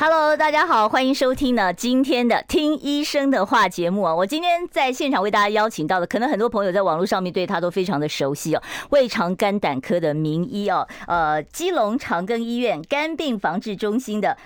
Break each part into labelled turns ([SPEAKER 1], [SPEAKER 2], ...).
[SPEAKER 1] Hello，大家好，欢迎收听呢今天的听医生的话节目啊。我今天在现场为大家邀请到的，可能很多朋友在网络上面对他都非常的熟悉哦，胃肠肝胆科的名医哦，呃，基隆长庚医院肝病防治中心的。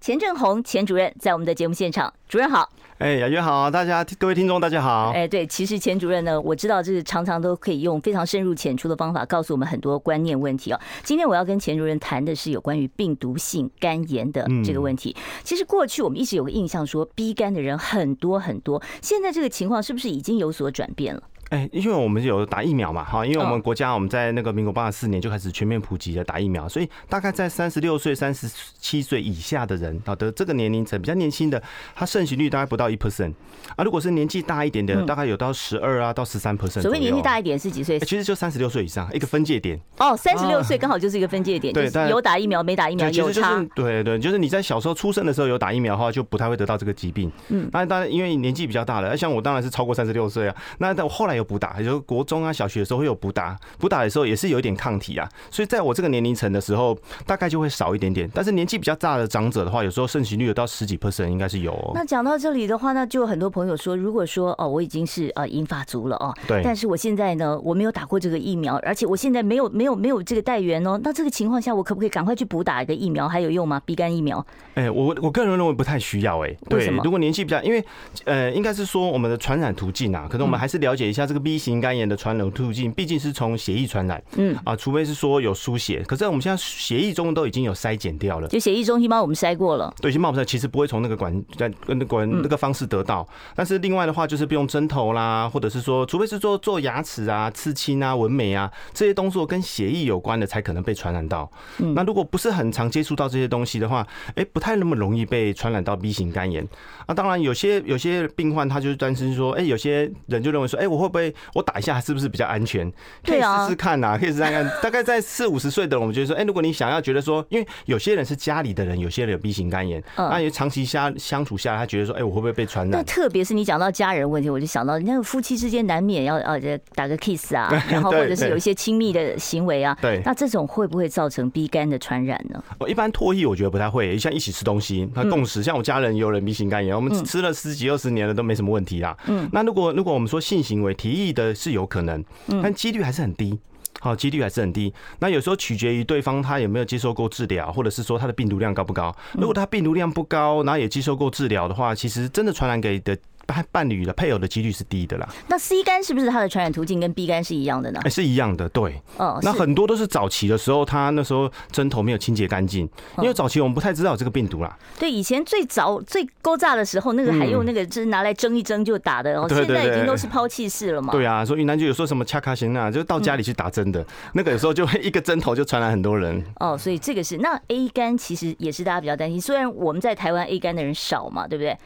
[SPEAKER 1] 钱正红钱主任在我们的节目现场，主任好。
[SPEAKER 2] 哎，雅娟好，大家各位听众大家好。
[SPEAKER 1] 哎，对，其实钱主任呢，我知道这是常常都可以用非常深入浅出的方法告诉我们很多观念问题哦。今天我要跟钱主任谈的是有关于病毒性肝炎的这个问题。其实过去我们一直有个印象说，B 肝的人很多很多，现在这个情况是不是已经有所转变了？
[SPEAKER 2] 哎，因为我们有打疫苗嘛，哈，因为我们国家我们在那个民国八十四年就开始全面普及的打疫苗，所以大概在三十六岁、三十七岁以下的人，好的这个年龄层比较年轻的，他盛行率大概不到一 percent 啊。如果是年纪大一点的，大概有到十二啊到十三 percent。
[SPEAKER 1] 所谓年纪大一点是几岁？
[SPEAKER 2] 其实就三十六岁以上一个分界点。
[SPEAKER 1] 哦，三十六岁刚好就是一个分界点，对，有打疫苗没打疫苗有差。
[SPEAKER 2] 对对，就是你在小时候出生的时候有打疫苗的话，就不太会得到这个疾病。嗯，那当然因为年纪比较大了，像我当然是超过三十六岁啊。那但我后来有补打，也就是国。中啊，小学的时候会有补打，补打的时候也是有一点抗体啊，所以在我这个年龄层的时候，大概就会少一点点。但是年纪比较大的长者的话，有时候盛行率有到十几 percent，应该是有。
[SPEAKER 1] 哦那讲到这里的话，那就有很多朋友说，如果说哦，我已经是呃银发族了哦，对，但是我现在呢，我没有打过这个疫苗，而且我现在没有没有没有这个带源哦，那这个情况下，我可不可以赶快去补打一个疫苗？还有用吗鼻肝疫苗？
[SPEAKER 2] 哎，我我个人认为不太需要哎，对，如果年纪比较，因为呃，应该是说我们的传染途径啊，可能我们还是了解一下这个 B 型肝炎的传染途径。毕竟是从血液传染，嗯啊，除非是说有输血，可是我们现在血液中都已经有筛检掉了，
[SPEAKER 1] 就血液中心帮我们筛过了，
[SPEAKER 2] 对，已经帮我们筛，其实不会从那个管在跟那管那个方式得到。但是另外的话，就是不用针头啦，或者是说，除非是说做牙齿啊、刺青啊、纹眉啊这些动作跟血液有关的，才可能被传染到。那如果不是很常接触到这些东西的话，哎，不太那么容易被传染到 B 型肝炎。啊，当然有些有些病患他就是担心说，哎，有些人就认为说，哎，我会不会我打一下是不是比较安全？可以试试看呐，可以试试看。大概在四五十岁的人，我们觉得说，哎，如果你想要觉得说，因为有些人是家里的人，有些人有 B 型肝炎，那也长期相相处下来，他觉得说，哎，我会不会被传染？那
[SPEAKER 1] 特别是你讲到家人问题，我就想到那个夫妻之间难免要呃打个 kiss 啊，然后或者是有一些亲密的行为啊，对，那这种会不会造成 B 肝的传染呢？
[SPEAKER 2] 我一般唾液我觉得不太会，像一起吃东西，他共识，像我家人有人 B 型肝炎，我们吃了十几二十年了都没什么问题啦。嗯，那如果如果我们说性行为提议的是有可能，但几率还是很低。好，几率还是很低。那有时候取决于对方他有没有接受过治疗，或者是说他的病毒量高不高。如果他病毒量不高，然后也接受过治疗的话，其实真的传染给的。伴伴侣的配偶的几率是低的啦。
[SPEAKER 1] 那 C 肝是不是它的传染途径跟 B 肝是一样的呢？
[SPEAKER 2] 哎，是一样的，对。哦，那很多都是早期的时候，他那时候针头没有清洁干净，因为早期我们不太知道这个病毒啦。
[SPEAKER 1] 对，以前最早最勾炸的时候，那个还用那个就是拿来蒸一蒸就打的哦。现在已经都是抛弃式了嘛。
[SPEAKER 2] 对啊，所以云南就有说什么恰卡型啊，就到家里去打针的，那个有时候就会一个针头就传染很多人。
[SPEAKER 1] 哦，所以这个是那 A 肝其实也是大家比较担心，虽然我们在台湾 A 肝的人少嘛，对不对？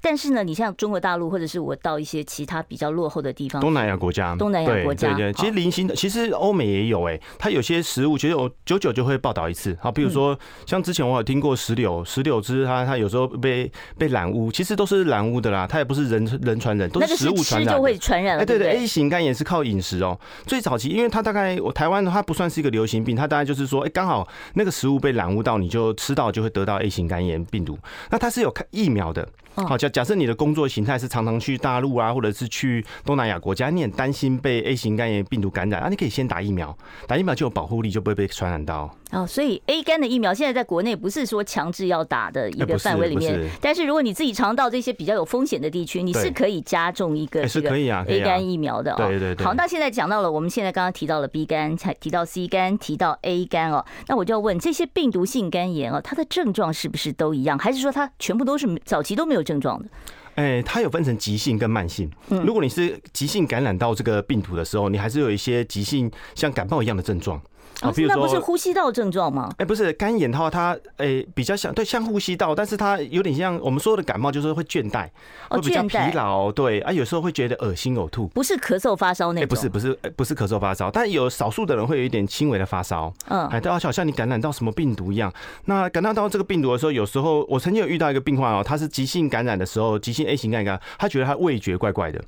[SPEAKER 1] 但是呢，你像中国大陆，或者是我到一些其他比较落后的地方，
[SPEAKER 2] 东南亚国家，
[SPEAKER 1] 东南亚国家，
[SPEAKER 2] 对对，其实零星的，其实欧美也有哎，它有些食物，其实我久久就会报道一次。好，比如说像之前我有听过石榴，石榴汁它它有时候被被染污，其实都是染污的啦，它也不是人人传人，都是食物传染，
[SPEAKER 1] 就会传染。
[SPEAKER 2] 哎，对对，A 型肝炎是靠饮食哦。最早期，因为它大概我台湾的话不算是一个流行病，它大概就是说，哎，刚好那个食物被染污到，你就吃到就会得到 A 型肝炎病毒。那它是有疫苗的。好，假假设你的工作形态是常常去大陆啊，或者是去东南亚国家，你很担心被 A 型肝炎病毒感染啊，你可以先打疫苗，打疫苗就有保护力，就不会被传染到。
[SPEAKER 1] 哦，所以 A 肝的疫苗现在在国内不是说强制要打的一个范围里面，但是如果你自己常到这些比较有风险的地区，你是可以加重一个这个 A 肝疫苗的哦。对对对。好，那现在讲到了，我们现在刚刚提到了 B 肝，才提到 C 肝，提到 A 肝哦，那我就要问，这些病毒性肝炎哦，它的症状是不是都一样，还是说它全部都是早期都没有症状的？
[SPEAKER 2] 哎，它有分成急性跟慢性。如果你是急性感染到这个病毒的时候，你还是有一些急性像感冒一样的症状。
[SPEAKER 1] 啊，比如说那不是呼吸道症状吗？
[SPEAKER 2] 哎，不是干眼的话，它诶比较像对像呼吸道，但是它有点像我们说的感冒，就是会倦怠，会比较疲劳，对啊，有时候会觉得恶心呕吐，
[SPEAKER 1] 不是咳嗽发烧那种，
[SPEAKER 2] 不是不是不是咳嗽发烧，但有少数的人会有一点轻微的发烧，嗯，哎，都好像你感染到什么病毒一样。那感染到这个病毒的时候，有时候我曾经有遇到一个病患哦，他是急性感染的时候，急性 A 型感染，他觉得他味觉怪怪的，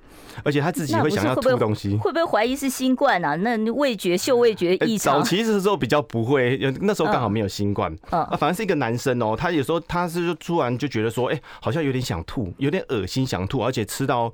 [SPEAKER 2] 而且他自己会想要吐东西，
[SPEAKER 1] 会不会怀疑是新冠啊？那味觉嗅味觉异常，
[SPEAKER 2] 早期的时候比较不。不会，那时候刚好没有新冠，啊，反正是一个男生哦，他有时候他是就突然就觉得说，哎，好像有点想吐，有点恶心想吐，而且吃到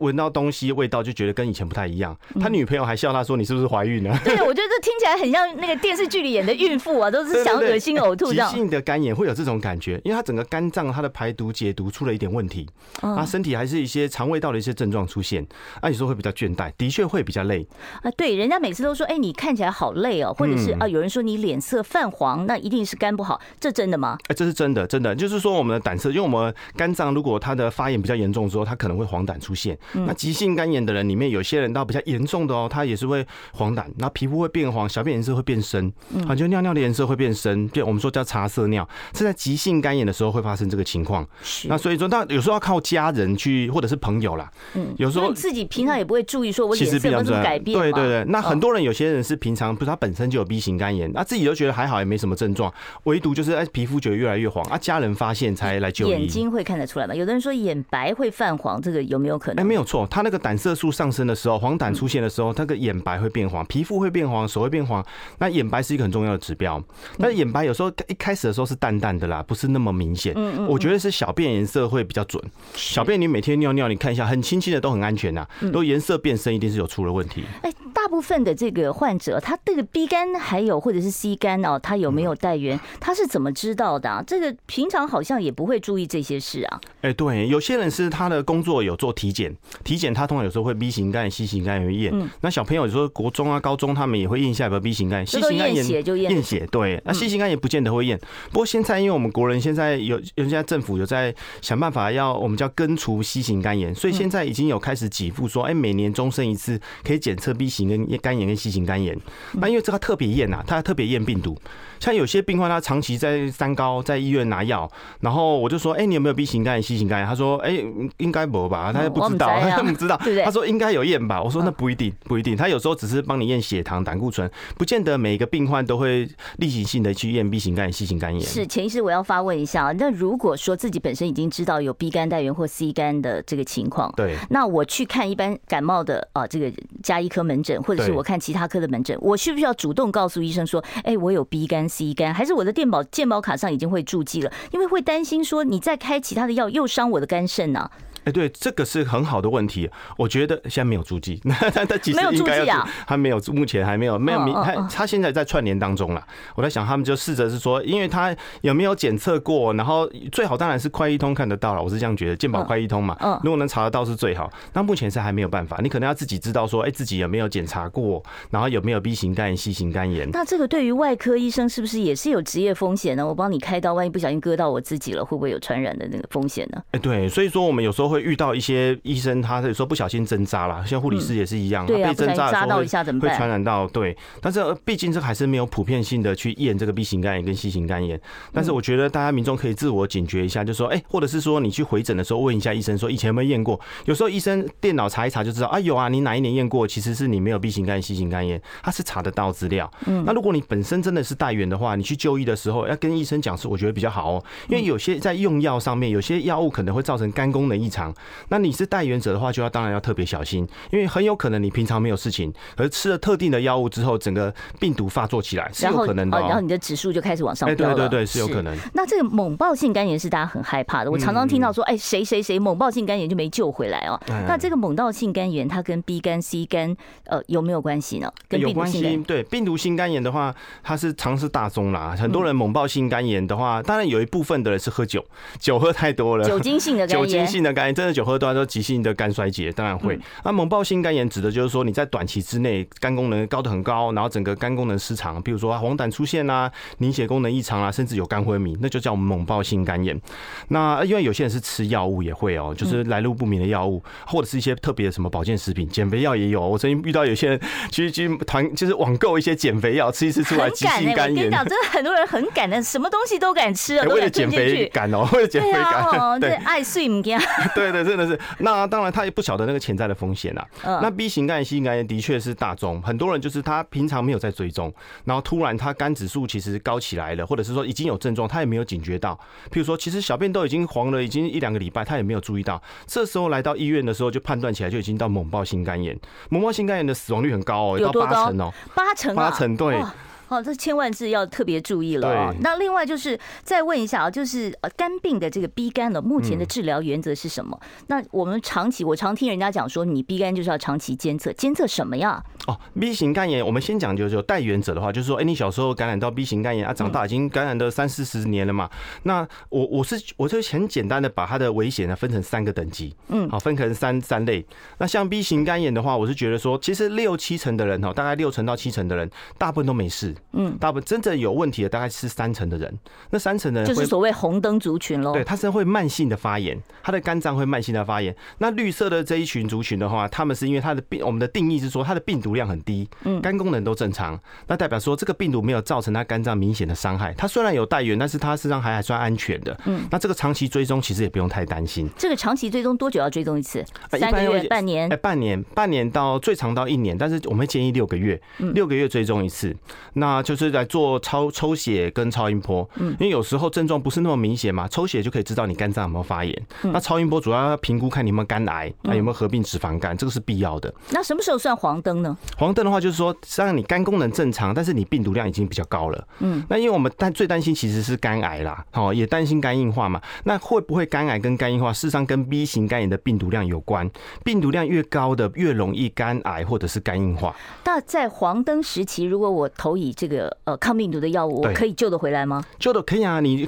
[SPEAKER 2] 闻到东西味道就觉得跟以前不太一样。他女朋友还笑他说：“你是不是怀孕了？”
[SPEAKER 1] 对，我觉得这听起来很像那个电视剧里演的孕妇啊，都是想恶心呕吐这样。
[SPEAKER 2] 急性的肝炎会有这种感觉，因为他整个肝脏他的排毒解毒出了一点问题，他身体还是一些肠胃道的一些症状出现，那有时候会比较倦怠，的确会比较累
[SPEAKER 1] 啊。对，人家每次都说：“哎，你看起来好累哦。”或者是啊，有人说你脸色泛。黄，那一定是肝不好，这真的吗？
[SPEAKER 2] 哎，这是真的，真的就是说我们的胆色，因为我们肝脏如果它的发炎比较严重之后，它可能会黄疸出现。那急性肝炎的人里面，有些人到比较严重的哦，他也是会黄疸，那皮肤会变黄，小便颜色会变深，啊，就尿尿的颜色会变深，就我们说叫茶色尿，是在急性肝炎的时候会发生这个情况。那所以说，那有时候要靠家人去，或者是朋友啦。嗯，有时候
[SPEAKER 1] 自己平常也不会注意，说我脸色有什么改变。
[SPEAKER 2] 对对对，那很多人有些人是平常不是他本身就有 B 型肝炎，那自己都觉得还好。也没什么症状，唯独就是哎，皮肤觉得越来越黄啊，家人发现才来就医。
[SPEAKER 1] 眼睛会看得出来吗？有的人说眼白会泛黄，这个有没有可能？
[SPEAKER 2] 哎，没有错，他那个胆色素上升的时候，黄疸出现的时候，他个眼白会变黄，皮肤会变黄，手会变黄。那眼白是一个很重要的指标，但是眼白有时候一开始的时候是淡淡的啦，不是那么明显。嗯嗯，我觉得是小便颜色会比较准。小便你每天尿尿，你看一下，很清晰的都很安全呐。如果颜色变深，一定是有出了问题。
[SPEAKER 1] 哎，大部分的这个患者，他这个 B 肝还有或者是 C 肝哦，他有没有带源？他是怎么知道的？啊？这个平常好像也不会注意这些事啊。
[SPEAKER 2] 哎，对，有些人是他的工作有做体检，体检他通常有时候会 B 型肝、C 型肝也会验。嗯。那小朋友有时候国中啊、高中他们也会验一下有没有 B 型肝、C 型肝炎。验
[SPEAKER 1] 血就验。
[SPEAKER 2] 验血，对。那 C 型肝也不见得会验。不过现在因为我们国人现在有，现在政府有在想办法要我们叫根除 C 型肝炎，所以现在已经有开始给付说，哎，每年终身一次可以检测 B 型跟肝炎跟 C 型肝炎。那因为这个特别验呐，他特别验病毒。像有些病患他长期在三高，在医院拿药，然后我就说，哎，你有没有 B 型肝炎、C 型肝炎？他说，哎，应该没吧，他也不知道，他不知道。他说应该有验吧，我说那不一定，不一定。他有时候只是帮你验血糖、胆固醇，不见得每一个病患都会例行性的去验 B 型肝炎、C 型肝炎。
[SPEAKER 1] 是，前医师，我要发问一下，那如果说自己本身已经知道有 B 肝带源或 C 肝的这个情况，
[SPEAKER 2] 对，
[SPEAKER 1] 那我去看一般感冒的啊，这个加医科门诊，或者是我看其他科的门诊，我需不需要主主动告诉医生说，哎，我有 B 肝、C 肝，还是我的电保健保卡上已经会注记了，因为会担心说你再开其他的药又伤我的肝肾呢。
[SPEAKER 2] 哎，对，这个是很好的问题。我觉得现在没有注记，那他其实应该要注，还没有，目前还没有，没有明他他现在在串联当中了。我在想，他们就试着是说，因为他有没有检测过，然后最好当然是快一通看得到了。我是这样觉得，健保快一通嘛，如果能查得到是最好。那目前是还没有办法，你可能要自己知道说，哎，自己有没有检查过，然后有没有 B 型肝炎、C 型肝炎。
[SPEAKER 1] 那这个对于外科医生是不是也是有职业风险呢？我帮你开刀，万一不小心割到我自己了，会不会有传染的那个风险呢？
[SPEAKER 2] 哎，对，所以说我们有时候会遇到一些。医生他有时候不小心针扎了，像护理师也是一样，被针扎的时候会传染到。对，但是毕竟这还是没有普遍性的去验这个 B 型肝炎跟 C 型肝炎。但是我觉得大家民众可以自我警觉一下，就说哎，或者是说你去回诊的时候问一下医生，说以前有没有验过？有时候医生电脑查一查就知道啊，有啊，你哪一年验过？其实是你没有 B 型肝炎、C 型肝炎，他是查得到资料。嗯，那如果你本身真的是带源的话，你去就医的时候要跟医生讲，是我觉得比较好哦，因为有些在用药上面，有些药物可能会造成肝功能异常。那你是带原者的话，就要当然要特别小心，因为很有可能你平常没有事情，而吃了特定的药物之后，整个病毒发作起来是有可能的。
[SPEAKER 1] 然后你的指数就开始往上飙了。
[SPEAKER 2] 对对对，是有可能。
[SPEAKER 1] 那这个猛暴性肝炎是大家很害怕的，我常常听到说，哎，谁谁谁猛暴性肝炎就没救回来哦。那这个猛暴性肝炎它跟 B 肝、C 肝呃有没有关系呢？跟病毒性肝炎。
[SPEAKER 2] 对，病毒性肝炎的话，它是常是大宗啦。很多人猛暴性肝炎的话，当然有一部分的人是喝酒，酒喝太多了，
[SPEAKER 1] 酒精性的 肝炎，
[SPEAKER 2] 酒精性的肝来真的酒喝多了，急性的肝衰竭当然会。那猛暴性肝炎指的就是说你在短期之内肝功能高的很高，然后整个肝功能失常，比如说黄疸出现啊，凝血功能异常啊，甚至有肝昏迷，那就叫猛暴性肝炎。那因为有些人是吃药物也会哦，就是来路不明的药物，或者是一些特别的什么保健食品、减肥药也有。我曾经遇到有些人去去团，就是网购一些减肥药，吃一吃出来急性肝炎。我跟
[SPEAKER 1] 你讲，真的很多人很敢的，什么东西都敢吃啊，
[SPEAKER 2] 为了减肥敢哦，为了减肥敢。
[SPEAKER 1] 对，爱睡唔惊。
[SPEAKER 2] 对对，真的是。那当然，他也不晓得那个潜在的风险啊。那 B 型肝炎、C 型肝炎的确是大宗，很多人就是他平常没有在追踪，然后突然他肝指数其实高起来了，或者是说已经有症状，他也没有警觉到。譬如说，其实小便都已经黄了，已经一两个礼拜，他也没有注意到。这时候来到医院的时候，就判断起来就已经到猛暴性肝炎。猛暴性肝炎的死亡率很高哦，有到八成哦，
[SPEAKER 1] 八成，
[SPEAKER 2] 八成对。
[SPEAKER 1] 哦，这千万是要特别注意了哦。那另外就是再问一下啊，就是呃肝病的这个 B 肝呢，目前的治疗原则是什么？那我们长期，我常听人家讲说，你 B 肝就是要长期监测，监测什么呀？
[SPEAKER 2] 哦，B 型肝炎，我们先讲就是有带原则的话，就是说，哎，你小时候感染到 B 型肝炎啊，长大已经感染了三四十年了嘛。那我我是我就很简单的把它的危险呢分成三个等级，嗯，好，分成三三类。那像 B 型肝炎的话，我是觉得说，其实六七成的人哈，大概六成到七成的人，大部分都没事。嗯，大部分真正有问题的大概是三成的人，那三成的人
[SPEAKER 1] 就是所谓红灯族群喽。
[SPEAKER 2] 对，他是会慢性的发炎，他的肝脏会慢性的发炎。那绿色的这一群族群的话，他们是因为他的病，我们的定义是说他的病毒量很低，嗯，肝功能都正常，那代表说这个病毒没有造成他肝脏明显的伤害。他虽然有带源，但是他实际上还还算安全的。嗯，那这个长期追踪其实也不用太担心。
[SPEAKER 1] 这个长期追踪多久要追踪一次？三个月、半年？哎，
[SPEAKER 2] 半年，半年到最长到一年，但是我们会建议六个月，六个月追踪一次，那就是。在做超抽血跟超音波，嗯，因为有时候症状不是那么明显嘛，抽血就可以知道你肝脏有没有发炎。那超音波主要要评估看你有没有肝癌，那有没有合并脂肪肝，这个是必要的。
[SPEAKER 1] 那什么时候算黄灯呢？
[SPEAKER 2] 黄灯的话，就是说，实际上你肝功能正常，但是你病毒量已经比较高了。嗯，那因为我们担最担心其实是肝癌啦，哦，也担心肝硬化嘛。那会不会肝癌跟肝硬化，事实上跟 B 型肝炎的病毒量有关。病毒量越高的，越容易肝癌或者是肝硬化。
[SPEAKER 1] 那在黄灯时期，如果我投以这个呃抗病毒的药物，我可以救得回来吗？
[SPEAKER 2] 救得可以啊，你。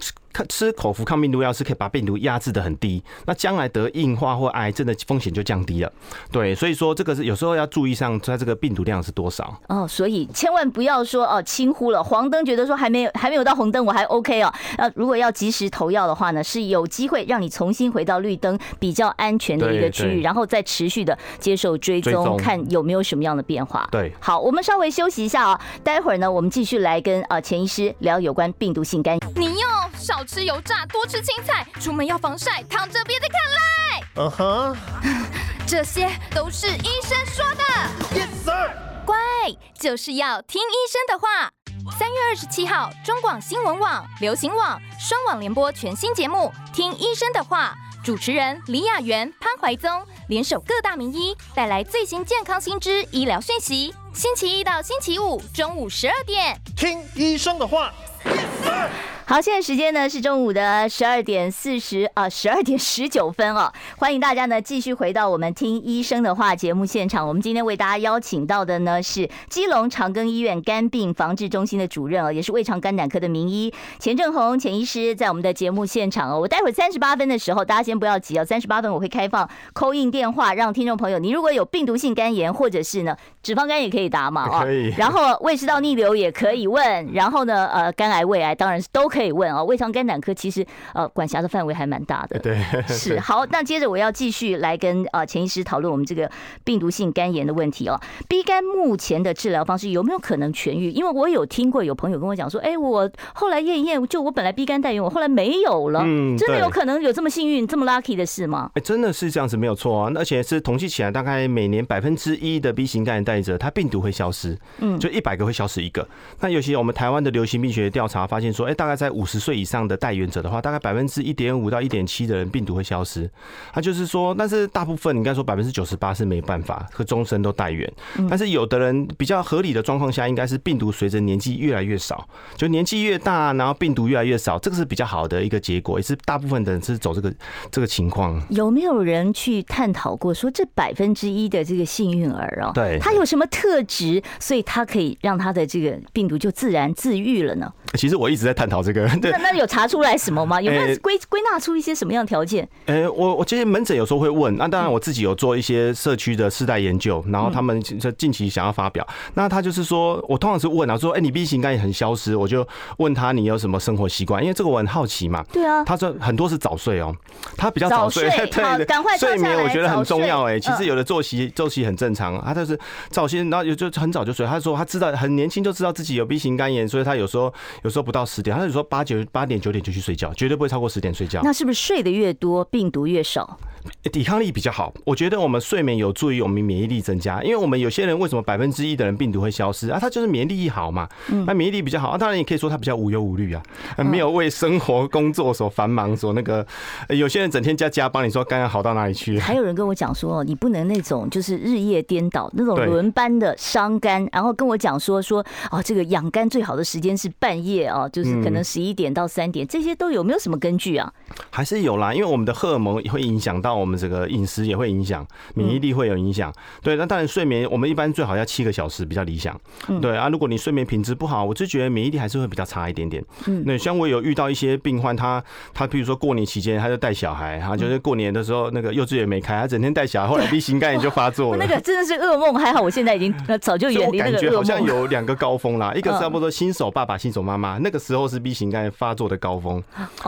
[SPEAKER 2] 吃口服抗病毒药是可以把病毒压制的很低，那将来得硬化或癌症的风险就降低了。对，所以说这个是有时候要注意上它这个病毒量是多少
[SPEAKER 1] 哦。所以千万不要说哦轻忽了黄灯，觉得说还没有还没有到红灯我还 OK 哦。呃，如果要及时投药的话呢，是有机会让你重新回到绿灯比较安全的一个区域，然后再持续的接受追踪，看有没有什么样的变化。
[SPEAKER 2] 对，
[SPEAKER 1] 好，我们稍微休息一下啊，待会儿呢我们继续来跟啊钱医师聊有关病毒性肝炎。
[SPEAKER 3] 你又少。少吃油炸，多吃青菜，出门要防晒，躺着别再看赖。嗯哼，这些都是医生说的。Yes sir。乖，就是要听医生的话。三月二十七号，中广新闻网、流行网双网联播全新节目《听医生的话》，主持人李雅媛、潘怀宗联手各大名医，带来最新健康新知、医疗讯息。星期一到星期五中午十二点，
[SPEAKER 4] 听医生的话。Yes sir
[SPEAKER 1] 好，现在时间呢是中午的十二点四十啊，十二点十九分哦。欢迎大家呢继续回到我们听医生的话节目现场。我们今天为大家邀请到的呢是基隆长庚医院肝病防治中心的主任哦，也是胃肠肝胆科的名医钱正红钱医师，在我们的节目现场哦。我待会儿三十八分的时候，大家先不要急哦，三十八分我会开放 call in 电话，让听众朋友，你如果有病毒性肝炎或者是呢脂肪肝也可以打嘛哦，可以。然后胃食道逆流也可以问，然后呢呃肝癌胃癌当然是都可以。可以问啊，胃肠肝胆科其实呃管辖的范围还蛮大的。
[SPEAKER 2] 对，
[SPEAKER 1] 是好。那接着我要继续来跟呃钱医师讨论我们这个病毒性肝炎的问题哦。B 肝目前的治疗方式有没有可能痊愈？因为我有听过有朋友跟我讲说，哎，我后来验一验，就我本来 B 肝带原，我后来没有了。嗯，真的有可能有这么幸运、这么 lucky 的事吗？
[SPEAKER 2] 哎，真的是这样子，没有错啊。而且是统计起来，大概每年百分之一的 B 型肝炎带者，他病毒会消失。嗯，就一百个会消失一个。那尤其我们台湾的流行病学调查发现说，哎，大概在五十岁以上的带原者的话，大概百分之一点五到一点七的人病毒会消失。他就是说，但是大部分应该说百分之九十八是没办法和终身都带原。但是有的人比较合理的状况下，应该是病毒随着年纪越来越少，就年纪越大，然后病毒越来越少，这个是比较好的一个结果，也是大部分的人是走这个这个情况。
[SPEAKER 1] 有没有人去探讨过说，这百分之一的这个幸运儿哦，
[SPEAKER 2] 对，
[SPEAKER 1] 他有什么特质，所以他可以让他的这个病毒就自然自愈了呢？
[SPEAKER 2] 其实我一直在探讨这个。
[SPEAKER 1] 那那有查出来什么吗？有没有归归纳出一些什么样的条件？
[SPEAKER 2] 呃，我我其实门诊有时候会问。那当然我自己有做一些社区的世代研究，然后他们就近期想要发表。那他就是说我通常是问啊，说哎，你 B 型肝炎很消失，我就问他你有什么生活习惯？因为这个我很好奇嘛。
[SPEAKER 1] 对啊。
[SPEAKER 2] 他说很多是早睡哦，他比较早睡，对对，
[SPEAKER 1] 赶快
[SPEAKER 2] 睡眠我觉得很重要哎。其实有的作息周期很正常，他就是早些，然后有就很早就睡。他说他知道很年轻就知道自己有 B 型肝炎，所以他有时候有时候不到十点。他就说八九八点九点就去睡觉，绝对不会超过十点睡觉。
[SPEAKER 1] 那是不是睡得越多，病毒越少？
[SPEAKER 2] 抵抗力比较好。我觉得我们睡眠有助于我们免疫力增加，因为我们有些人为什么百分之一的人病毒会消失啊？他就是免疫力好嘛，那免疫力比较好啊。当然也可以说他比较无忧无虑啊，没有为生活工作所繁忙所那个。有些人整天加加班，你说肝要好到哪里去？
[SPEAKER 1] 还有人跟我讲说，你不能那种就是日夜颠倒那种轮班的伤肝，然后跟我讲说说哦，这个养肝最好的时间是半夜啊，就是可能十一点到三点，这些都有没有什么根据啊？
[SPEAKER 2] 还是有啦，因为我们的荷尔蒙也会影响到我们这个饮食，也会影响免疫力，会有影响。对，那当然睡眠我们一般最好要七个小时比较理想。对啊，如果你睡眠品质不好，我就觉得免疫力还是会比较差一点点。嗯，那像我有遇到一些病患，他他比如说过年期间他就带小孩，他就是过年的时候那个幼稚园没开，他整天带小孩，后来 B 型肝炎就发作了。
[SPEAKER 1] 那个真的是噩梦，还好我现在已经早就远离那个噩梦。
[SPEAKER 2] 感觉好像有两个高峰啦，一个是差不多新手爸爸、新手妈妈，那个时候是 B 型肝炎发作的高峰。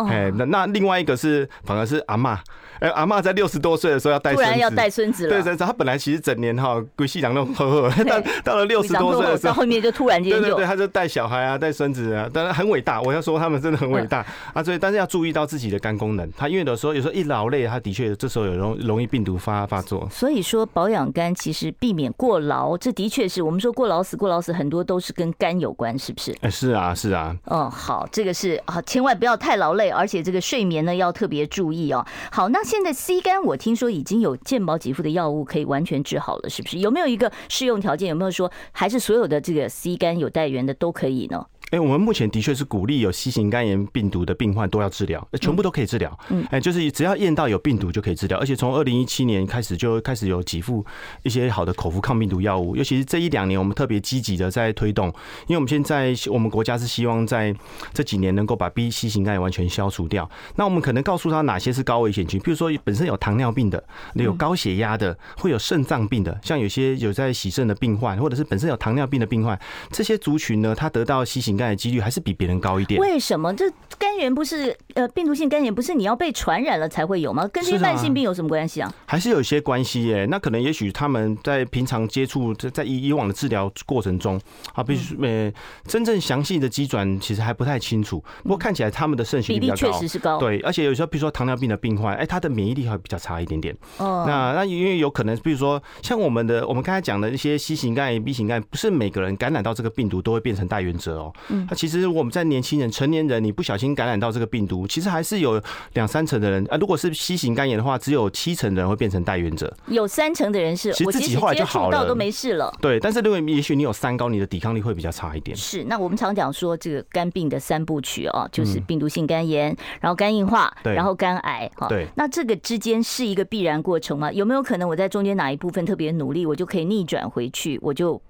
[SPEAKER 2] 哎，那那另外一个是反而是阿嬷。哎，阿嬷在六十多岁的时候要带孙子，突然
[SPEAKER 1] 要带孙子了。
[SPEAKER 2] 对，他本来其实整年哈归西洋那种呵呵，但到了六十多岁的时候，
[SPEAKER 1] 后面就突然间就
[SPEAKER 2] 对对对，他就带小孩啊，带孙子啊，当然很伟大。我要说他们真的很伟大啊，所以但是要注意到自己的肝功能。他因为有时候有时候一劳累，他的确这时候有容容易病毒发发作。
[SPEAKER 1] 所以说保养肝其实避免过劳，这的确是我们说过劳死过劳死很多都是跟肝有关，是不是？
[SPEAKER 2] 哎，是啊，是啊。
[SPEAKER 1] 哦，好，这个是啊，千万不要太劳累，而且这个睡眠呢要特别注意哦。好，那现在 C 肝我。听说已经有健保给付的药物可以完全治好了，是不是？有没有一个适用条件？有没有说还是所有的这个 C 肝有代原的都可以呢？
[SPEAKER 2] 哎，我们目前的确是鼓励有 C 型肝炎病毒的病患都要治疗，全部都可以治疗。嗯，哎，就是只要验到有病毒就可以治疗，而且从二零一七年开始就开始有几副一些好的口服抗病毒药物，尤其是这一两年我们特别积极的在推动，因为我们现在我们国家是希望在这几年能够把 B C 型肝炎完全消除掉。那我们可能告诉他哪些是高危险群，比如说本身有糖尿病的、有高血压的、会有肾脏病的，像有些有在洗肾的病患，或者是本身有糖尿病的病患，这些族群呢，他得到 C 型肝炎的几率还是比别人高一点。
[SPEAKER 1] 为什么？这肝炎不是呃病毒性肝炎不是你要被传染了才会有吗？跟这些慢性病有什么关系啊？
[SPEAKER 2] 还是有一些关系耶。那可能也许他们在平常接触在在以以往的治疗过程中啊，必须呃真正详细的机转其实还不太清楚。不过看起来他们的肾虚比较高，
[SPEAKER 1] 确实是高。
[SPEAKER 2] 对，而且有时候比如说糖尿病的病患，哎，他的免疫力会比较差一点点。哦。那那因为有可能，比如说像我们的我们刚才讲的一些 C 型肝炎、B 型肝炎，不是每个人感染到这个病毒都会变成带原者哦。嗯。那其实我们在年轻人、成年人，你不小心感染到这个病毒，其实还是有两三成的人啊。如果是 C 型肝炎的话，只有七成的人会变成带原者，
[SPEAKER 1] 有三成的人是
[SPEAKER 2] 其实自己后来就好了，
[SPEAKER 1] 都没事了。
[SPEAKER 2] 对，但是如果也许你有三高，你的抵抗力会比较差一点。
[SPEAKER 1] 是，那我们常讲说这个肝病的三部曲哦，就是病毒性肝炎，然后肝硬化，然后肝癌。哈，对。那这个之间是一个必然过程吗？有没有可能我在中间哪一部分特别努力，我就可以逆转回去，我就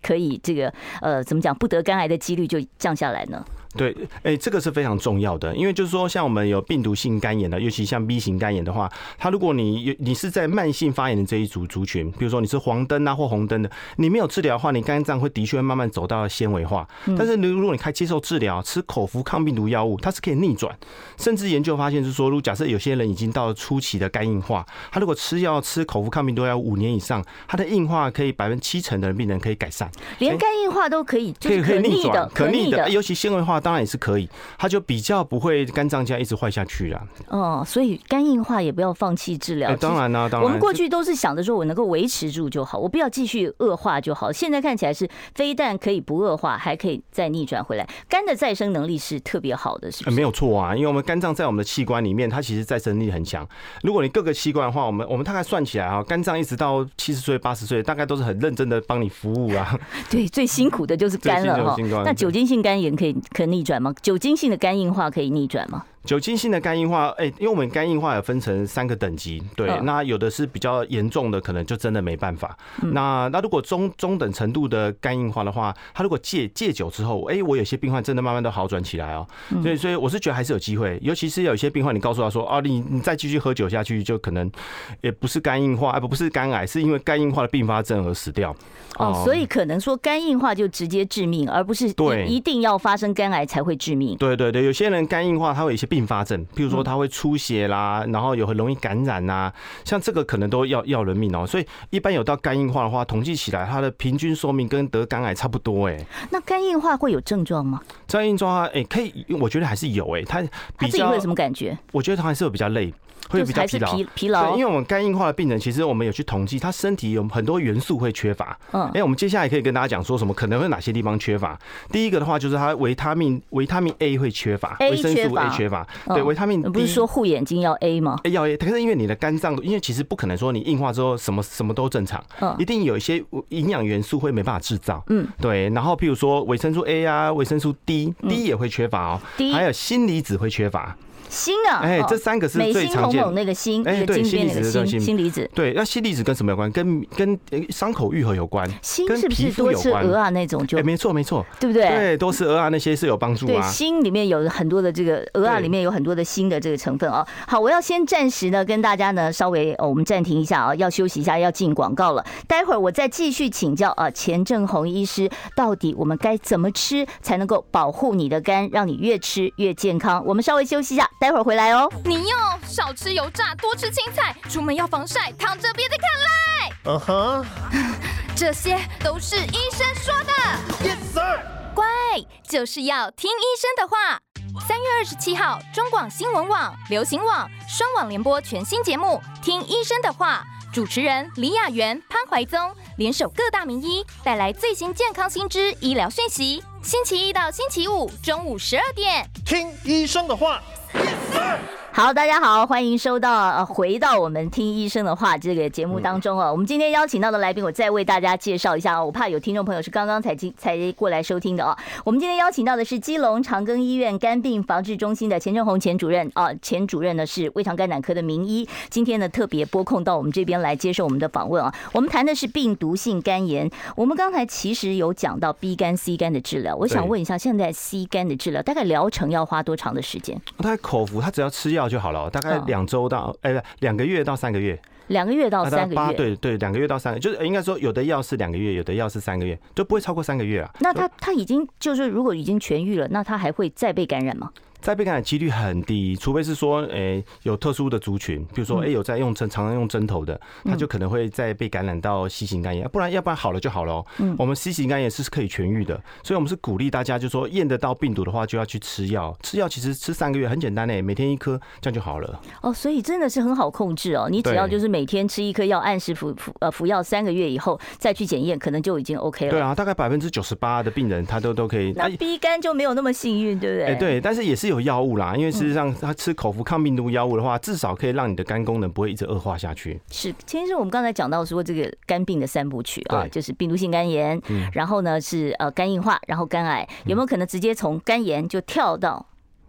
[SPEAKER 1] 可以这个呃怎么讲，不得肝癌的几率就降下来呢？
[SPEAKER 2] 对，哎，这个是非常重要的，因为就是说，像我们有病毒性肝炎的，尤其像 B 型肝炎的话，它如果你有你是在慢性发炎的这一组族群，比如说你是黄灯啊或红灯的，你没有治疗的话，你肝脏会的确会慢慢走到纤维化。但是，如果你开接受治疗，吃口服抗病毒药物，它是可以逆转。甚至研究发现是说，如果假设有些人已经到了初期的肝硬化，他如果吃药吃口服抗病毒药五年以上，他的硬化可以百分之七成的病人可以改善，
[SPEAKER 1] 连肝硬化都可以，可以可以逆转，
[SPEAKER 2] 可逆的，尤其纤维化。当然也是可以，它就比较不会肝脏这样一直坏下去了。
[SPEAKER 1] 哦，所以肝硬化也不要放弃治疗。
[SPEAKER 2] 欸、当然啦、啊，当然。
[SPEAKER 1] 我们过去都是想着说我能够维持住就好，我不要继续恶化就好。现在看起来是非但可以不恶化，还可以再逆转回来。肝的再生能力是特别好的，是不是？
[SPEAKER 2] 没有错啊，因为我们肝脏在我们的器官里面，它其实再生力很强。如果你各个器官的话，我们我们大概算起来啊，肝脏一直到七十岁、八十岁，大概都是很认真的帮你服务啊。
[SPEAKER 1] 对，最辛苦的就是肝了哈。那酒精性肝炎可以可逆转吗？酒精性的肝硬化可以逆转吗？
[SPEAKER 2] 酒精性的肝硬化，哎，因为我们肝硬化有分成三个等级，对，那有的是比较严重的，可能就真的没办法。那那如果中中等程度的肝硬化的话，他如果戒戒酒之后，哎，我有些病患真的慢慢都好转起来哦。所以所以我是觉得还是有机会，尤其是有些病患，你告诉他说，哦，你你再继续喝酒下去，就可能也不是肝硬化，哎，不不是肝癌，是因为肝硬化的并发症而死掉。
[SPEAKER 1] 哦，所以可能说肝硬化就直接致命，而不是对一定要发生肝癌才会致命。
[SPEAKER 2] 对对对，有些人肝硬化，他会有一些。并发症，譬如说他会出血啦，然后有很容易感染呐，像这个可能都要要人命哦。所以一般有到肝硬化的话，统计起来，它的平均寿命跟得肝癌差不多哎。
[SPEAKER 1] 那肝硬化会有症状吗？
[SPEAKER 2] 肝硬化哎，可以，我觉得还是有哎。他
[SPEAKER 1] 他自己会有什么感觉？
[SPEAKER 2] 我觉得他还是会比较累。会比较疲劳，
[SPEAKER 1] 疲劳。
[SPEAKER 2] 对，因为我们肝硬化的病人，其实我们有去统计，他身体有很多元素会缺乏。嗯，哎，我们接下来可以跟大家讲说什么，可能会哪些地方缺乏。第一个的话，就是他维他命维他命 A 会缺乏，维生素 A 缺乏。对，维他命
[SPEAKER 1] 不是说护眼睛要 A 吗？
[SPEAKER 2] 要 A，可是因为你的肝脏，因为其实不可能说你硬化之后什么什么都正常，嗯，一定有一些营养元素会没办法制造。嗯，对。然后譬如说维生素 A 啊，维生素 D，D 也会缺乏哦。D 还有锌离子会缺乏。
[SPEAKER 1] 锌啊，
[SPEAKER 2] 哎，这三个是最常见的。
[SPEAKER 1] 那个锌，哎，对，锌离子的锌，锌离子。
[SPEAKER 2] 对，那锌离子跟什么有关？跟跟伤口愈合有关。
[SPEAKER 1] 锌是不是多吃鹅啊那种就？
[SPEAKER 2] 哎，没错没错，
[SPEAKER 1] 对不对？
[SPEAKER 2] 对，多吃鹅啊那些是有帮助啊。
[SPEAKER 1] 对，锌里面有很多的这个鹅啊里面有很多的锌的这个成分啊。好，我要先暂时呢跟大家呢稍微我们暂停一下啊，要休息一下，要进广告了。待会儿我再继续请教啊，钱正红医师，到底我们该怎么吃才能够保护你的肝，让你越吃越健康？我们稍微休息一下，待会儿回来哦。
[SPEAKER 3] 你要少吃油炸，多吃青菜，出门要防晒，躺着别再看赖。嗯哼，这些都是医生说的。Yes sir。乖，就是要听医生的话。三月二十七号，中广新闻网、流行网双网联播全新节目《听医生的话》，主持人李雅媛、潘怀宗联手各大名医，带来最新健康新知、医疗讯息。星期一到星期五中午十二点，
[SPEAKER 4] 听医生的话。
[SPEAKER 1] yes sir 好，大家好，欢迎收到呃，回到我们听医生的话这个节目当中哦。我们今天邀请到的来宾，我再为大家介绍一下哦。我怕有听众朋友是刚刚才进才过来收听的哦。我们今天邀请到的是基隆长庚医院肝病防治中心的钱正红钱主任啊，钱主任呢是胃肠肝胆科的名医，今天呢特别拨空到我们这边来接受我们的访问啊。我们谈的是病毒性肝炎。我们刚才其实有讲到 B 肝、C 肝的治疗，我想问一下，现在 C 肝的治疗大概疗程要花多长的时间？
[SPEAKER 2] 大概口服，他只要吃药。就好了，大概两周到哎，两个月到三个月，
[SPEAKER 1] 两个月到三个月，
[SPEAKER 2] 对对，两个月到三个月，就是应该说有的药是两个月，有的药是三个月，就不会超过三个月啊。
[SPEAKER 1] 那他他已经就是如果已经痊愈了，那他还会再被感染吗？
[SPEAKER 2] 再被感染几率很低，除非是说，诶、欸、有特殊的族群，比如说，诶、欸、有在用针，常常用针头的，他就可能会再被感染到 C 型肝炎，不然要不然好了就好了。嗯，我们 C 型肝炎是可以痊愈的，所以我们是鼓励大家，就说验得到病毒的话，就要去吃药。吃药其实吃三个月很简单诶，每天一颗，这样就好了。
[SPEAKER 1] 哦，所以真的是很好控制哦，你只要就是每天吃一颗药，按时服服呃服药三个月以后再去检验，可能就已经 OK 了。
[SPEAKER 2] 对啊，大概百分之九十八的病人他都都可以。
[SPEAKER 1] 那 B 肝就没有那么幸运，对不对？
[SPEAKER 2] 哎，对，但是也是有药物啦，因为。事实上，他吃口服抗病毒药物的话，至少可以让你的肝功能不会一直恶化下去。
[SPEAKER 1] 是，其实我们刚才讲到说这个肝病的三部曲啊，就是病毒性肝炎，然后呢是呃肝硬化，然后肝癌，有没有可能直接从肝炎就跳到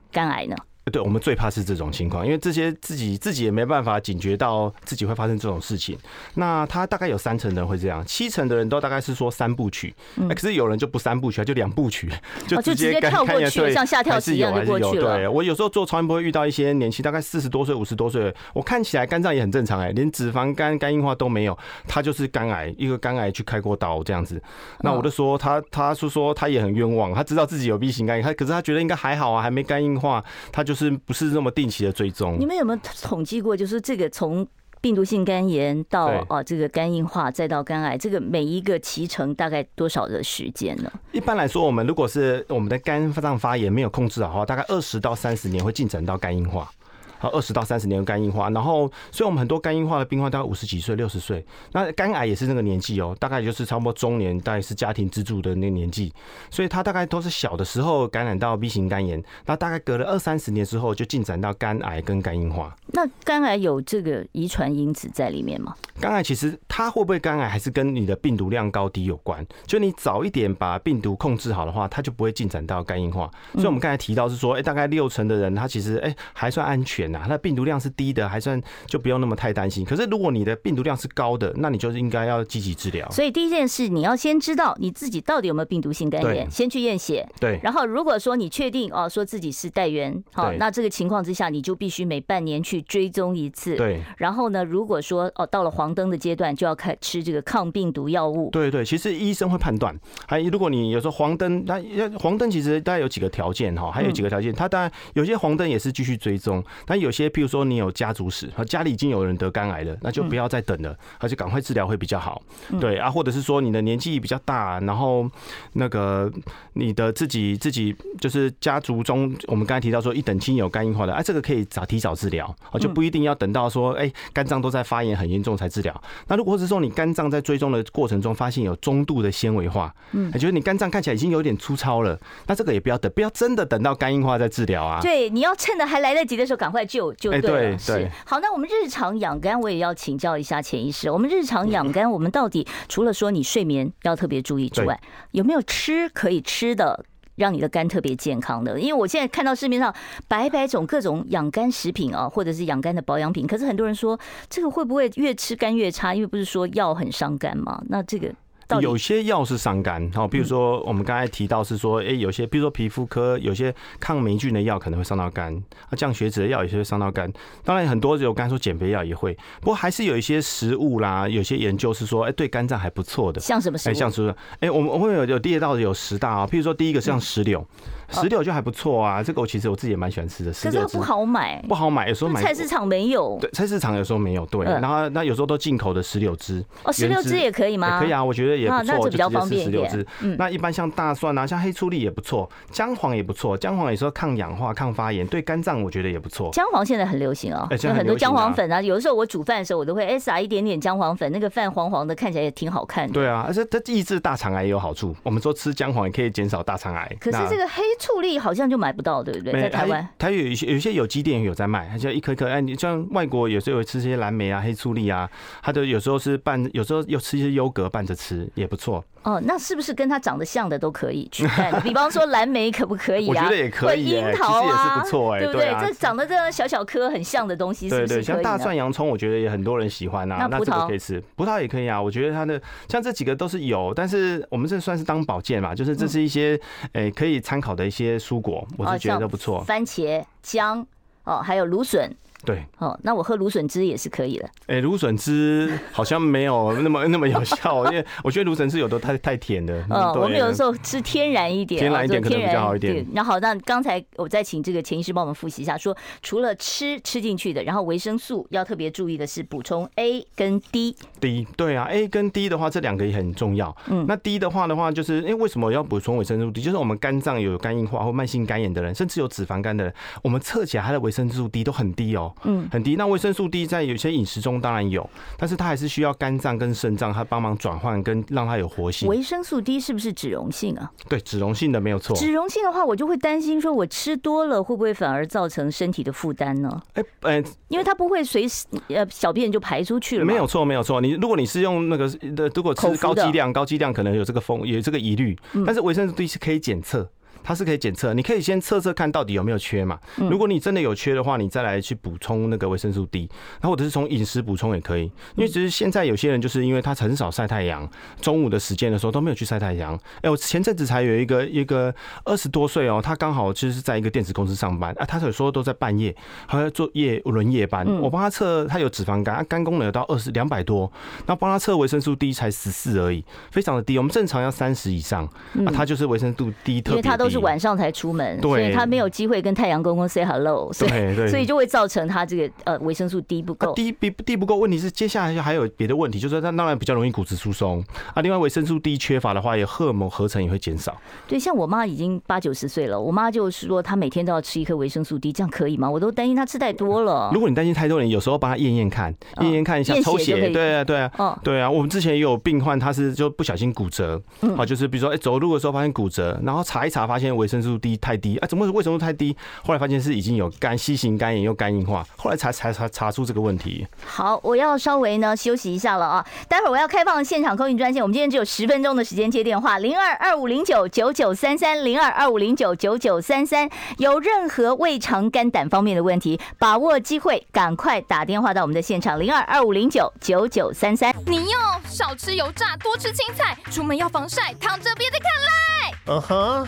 [SPEAKER 1] 肝癌呢？
[SPEAKER 2] 对，我们最怕是这种情况，因为这些自己自己也没办法警觉到自己会发生这种事情。那他大概有三成的人会这样，七成的人都大概是说三部曲，可是有人就不三部曲，就两部曲，就直接跳过去，
[SPEAKER 1] 像下跳棋一样就过去了。
[SPEAKER 2] 对，我有时候做超音波会遇到一些年轻，大概四十多岁、五十多岁，我看起来肝脏也很正常哎，连脂肪肝、肝硬化都没有，他就是肝癌，一个肝癌去开过刀这样子。那我就说他，他是说他也很冤枉，他知道自己有 B 型肝炎，他可是他觉得应该还好啊，还没肝硬化，他就。就是不是那么定期的追踪？
[SPEAKER 1] 你们有没有统计过？就是这个从病毒性肝炎到啊这个肝硬化，再到肝癌，这个每一个脐程大概多少的时间呢？
[SPEAKER 2] 一般来说，我们如果是我们的肝脏发炎没有控制好的话，大概二十到三十年会进展到肝硬化。好二十到三十年的肝硬化。然后，所以我们很多肝硬化的病患大概五十几岁、六十岁，那肝癌也是那个年纪哦，大概就是差不多中年，大概是家庭支柱的那个年纪，所以他大概都是小的时候感染到 B 型肝炎，那大概隔了二三十年之后就进展到肝癌跟肝硬化。
[SPEAKER 1] 那肝癌有这个遗传因子在里面吗？
[SPEAKER 2] 肝癌其实它会不会肝癌，还是跟你的病毒量高低有关。就你早一点把病毒控制好的话，它就不会进展到肝硬化。所以我们刚才提到是说，哎，大概六成的人他其实哎还算安全呐，他的病毒量是低的，还算就不用那么太担心。可是如果你的病毒量是高的，那你就是应该要积极治疗。
[SPEAKER 1] 所以第一件事，你要先知道你自己到底有没有病毒性肝炎，先去验血。
[SPEAKER 2] 对。
[SPEAKER 1] 然后如果说你确定哦，说自己是带源，好，那这个情况之下，你就必须每半年去追踪一次。
[SPEAKER 2] 对。
[SPEAKER 1] 然后呢，如果说哦到了黄灯的阶段，就要开吃这个抗病毒药物。
[SPEAKER 2] 对对，其实医生会判断。还如果你有时候黄灯，那黄灯其实大概有几个条件哈，还有几个条件，它当然有些黄灯也是继续追踪，但有些譬如说你有家族史，家里已经有人得肝癌了，那就不要再等了，而且赶快治疗会比较好。对啊，或者是说你的年纪比较大，然后那个你的自己自己就是家族中，我们刚才提到说一等亲有肝硬化的，哎，这个可以早提早治疗啊，就不一定要等到说哎肝脏都在发炎很严重才治疗。那如果是说你肝脏在追踪的过程中发现有中度的纤维化，嗯，就是你肝脏看起来已经有点粗糙了，那这个也不要等，不要真的等到肝硬化再治疗啊。
[SPEAKER 1] 对，你要趁着还来得及的时候赶快救就对了。
[SPEAKER 2] 对对。
[SPEAKER 1] 好，那我们日常养肝，我也要请教一下潜意识。我们日常养肝，我们到底 除了说你睡眠要特别注意之外，有没有吃可以吃的？让你的肝特别健康的，因为我现在看到市面上百百种各种养肝食品啊，或者是养肝的保养品，可是很多人说这个会不会越吃肝越差？因为不是说药很伤肝吗？那这个。
[SPEAKER 2] 有些药是伤肝，好，比如说我们刚才提到是说，哎，有些比如说皮肤科有些抗霉菌的药可能会伤到肝，啊，降血脂的药有些会伤到肝。当然很多有刚才说减肥药也会，不过还是有一些食物啦，有些研究是说，哎，对肝脏还不错的。
[SPEAKER 1] 像什么食物？
[SPEAKER 2] 哎，像是说，哎，我们我们有有列到有十大啊，譬如说第一个像石榴。石榴就还不错啊，这个我其实我自己也蛮喜欢吃的。可
[SPEAKER 1] 是它不好买，
[SPEAKER 2] 不好买，有时候买
[SPEAKER 1] 菜市场没有。
[SPEAKER 2] 对，菜市场有时候没有。对，然后那有时候都进口的石榴汁。
[SPEAKER 1] 哦，石榴汁也可以吗？
[SPEAKER 2] 可以啊，我觉得也不错，
[SPEAKER 1] 那就比较方便一点。
[SPEAKER 2] 嗯，那一般像大蒜啊，像黑醋栗也不错，姜黄也不错，姜黄有时候抗氧化、抗发炎，对肝脏我觉得也不错。
[SPEAKER 1] 姜黄现在很流行哦，有很多姜黄粉啊。有的时候我煮饭的时候，我都会哎撒一点点姜黄粉，那个饭黄黄的，看起来也挺好看的。
[SPEAKER 2] 对啊，而且它抑制大肠癌也有好处。我们说吃姜黄也可以减少大肠癌。
[SPEAKER 1] 可是这个黑醋栗好像就买不到，对不对？在台湾，
[SPEAKER 2] 它有一些有一些有机店有在卖，它就一颗颗。哎，你像外国有时候有吃些蓝莓啊、黑醋栗啊，它的有时候是拌，有时候又吃一些优格拌着吃，也不错。
[SPEAKER 1] 哦，那是不是跟它长得像的都可以取代？比方说蓝莓可不可以啊？
[SPEAKER 2] 我觉得也可以，樱桃啊，不错哎，
[SPEAKER 1] 对不对？这长得这小小颗很像的东西，是不是？
[SPEAKER 2] 像大蒜、洋葱，我觉得也很多人喜欢啊。那葡萄可以吃，葡萄也可以啊。我觉得它的像这几个都是有，但是我们这算是当保健嘛，就是这是一些诶可以参考的一些蔬果，我是觉得不错。
[SPEAKER 1] 番茄、姜哦，还有芦笋。
[SPEAKER 2] 对，
[SPEAKER 1] 哦，那我喝芦笋汁也是可以的。
[SPEAKER 2] 哎，芦笋汁好像没有那么 那么有效，因为我觉得芦笋汁有的太太甜了。
[SPEAKER 1] 嗯，我们有的时候吃天然一点，
[SPEAKER 2] 天然一点可能比较好一点。
[SPEAKER 1] 那好，那刚才我再请这个潜意识帮我们复习一下，说除了吃吃进去的，然后维生素要特别注意的是补充 A 跟 D。
[SPEAKER 2] D 对啊，A 跟 D 的话，这两个也很重要。嗯，那 D 的话的话，就是因为为什么要补充维生素 D？就是我们肝脏有肝硬化或慢性肝炎的人，甚至有脂肪肝的人，我们测起来它的维生素 D 都很低哦，嗯，很低。那维生素 D 在有些饮食中当然有，但是它还是需要肝脏跟肾脏它帮忙转换，跟让它有活性。
[SPEAKER 1] 维生素 D 是不是脂溶性啊？
[SPEAKER 2] 对，脂溶性的没有错。
[SPEAKER 1] 脂溶性的话，我就会担心说，我吃多了会不会反而造成身体的负担呢？哎，呃，因为它不会随时呃小便就排出去了。
[SPEAKER 2] 没有错，没有错。你如果你是用那个的，如果吃高剂量，高剂量可能有这个风有这个疑虑，但是维生素 D 是可以检测。它是可以检测，你可以先测测看到底有没有缺嘛。如果你真的有缺的话，你再来去补充那个维生素 D，然后或者是从饮食补充也可以。因为其实现在有些人就是因为他很少晒太阳，中午的时间的时候都没有去晒太阳。哎，我前阵子才有一个一个二十多岁哦，他刚好其实是在一个电子公司上班啊，他有时候都在半夜还要做夜轮夜班。我帮他测，他有脂肪肝，肝功能有到二十两百多，那帮他测维生素 D 才十四而已，非常的低。我们正常要三十以上，啊，他就是维生素 D 特别
[SPEAKER 1] 都是晚上才出门，所以他没有机会跟太阳公公 say hello，所以所以就会造成他这个呃维生素 D 不够。
[SPEAKER 2] D B D 不够，问题是接下来还有别的问题，就是他当然比较容易骨质疏松啊。另外维生素 D 缺乏的话，也荷尔蒙合成也会减少。
[SPEAKER 1] 对，像我妈已经八九十岁了，我妈就是说她每天都要吃一颗维生素 D，这样可以吗？我都担心她吃太多了。
[SPEAKER 2] 如果你担心太多，你有时候帮她验验看，验验看一下抽血，对啊对啊，哦对啊，我们之前也有病患，他是就不小心骨折，好，就是比如说哎走路的时候发现骨折，然后查一查发现维生素 D 太低，啊怎么为什么太低？后来发现是已经有肝 C 型肝炎又肝硬化，后来才才查查出这个问题。
[SPEAKER 1] 好，我要稍微呢休息一下了啊，待会儿我要开放现场 call in 专线，我们今天只有十分钟的时间接电话，零二二五零九九九三三零二二五零九九九三三，有任何胃肠肝胆方面的问题，把握机会，赶快打电话到我们的现场，零二二五零九九九三三。
[SPEAKER 3] 你要少吃油炸，多吃青菜，出门要防晒，躺着别再看赖。嗯哼，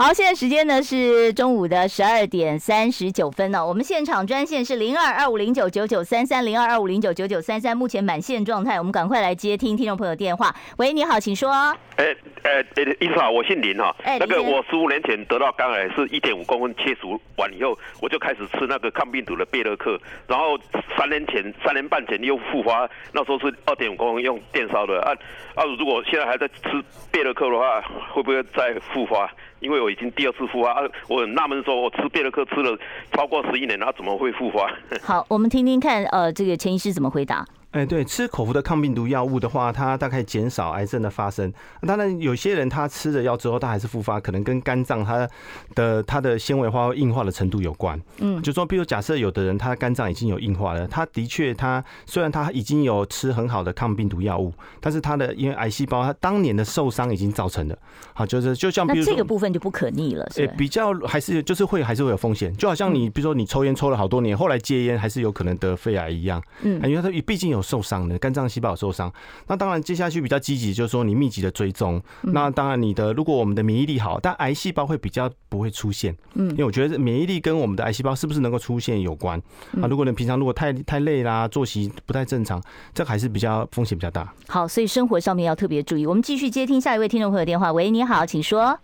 [SPEAKER 1] 好，现在时间呢是中午的十二点三十九分呢。我们现场专线是零二二五零九九九三三零二二五零九九九三三，目前满线状态。我们赶快来接听听众朋友电话。喂，你好，请说。
[SPEAKER 5] 哎哎哎，医生好，我姓林哈。哎，那个我十五年前得到肝癌，是一点五公分切除完以后，我就开始吃那个抗病毒的贝乐克。然后三年前、三年半前又复发，那时候是二点五公分用电烧的。啊啊，如果现在还在吃贝乐克的话，会不会再复发？因为我已经第二次复发，我很纳闷说，我吃贝乐克吃了超过十一年，他怎么会复发？
[SPEAKER 1] 好，我们听听看，呃，这个陈医师怎么回答。
[SPEAKER 2] 哎，对，吃口服的抗病毒药物的话，它大概减少癌症的发生。当然，有些人他吃了药之后，他还是复发，可能跟肝脏它的它的纤维化硬化的程度有关。嗯，就说，比如假设有的人他肝脏已经有硬化了，他的确他虽然他已经有吃很好的抗病毒药物，但是他的因为癌细胞他当年的受伤已经造成的，好，就是就像比如说
[SPEAKER 1] 这个部分就不可逆了，是
[SPEAKER 2] 比较还是就是会还是会有风险，就好像你比如说你抽烟抽了好多年，后来戒烟还是有可能得肺癌一样。嗯，因为他毕竟有受伤的肝脏。细胞受伤，那当然接下去比较积极，就是说你密集的追踪。那当然你的如果我们的免疫力好，但癌细胞会比较不会出现。嗯，因为我觉得免疫力跟我们的癌细胞是不是能够出现有关。啊，如果你平常如果太太累啦，作息不太正常，这还是比较风险比较大。
[SPEAKER 1] 好，所以生活上面要特别注意。我们继续接听下一位听众朋友电话。喂，你好，请说。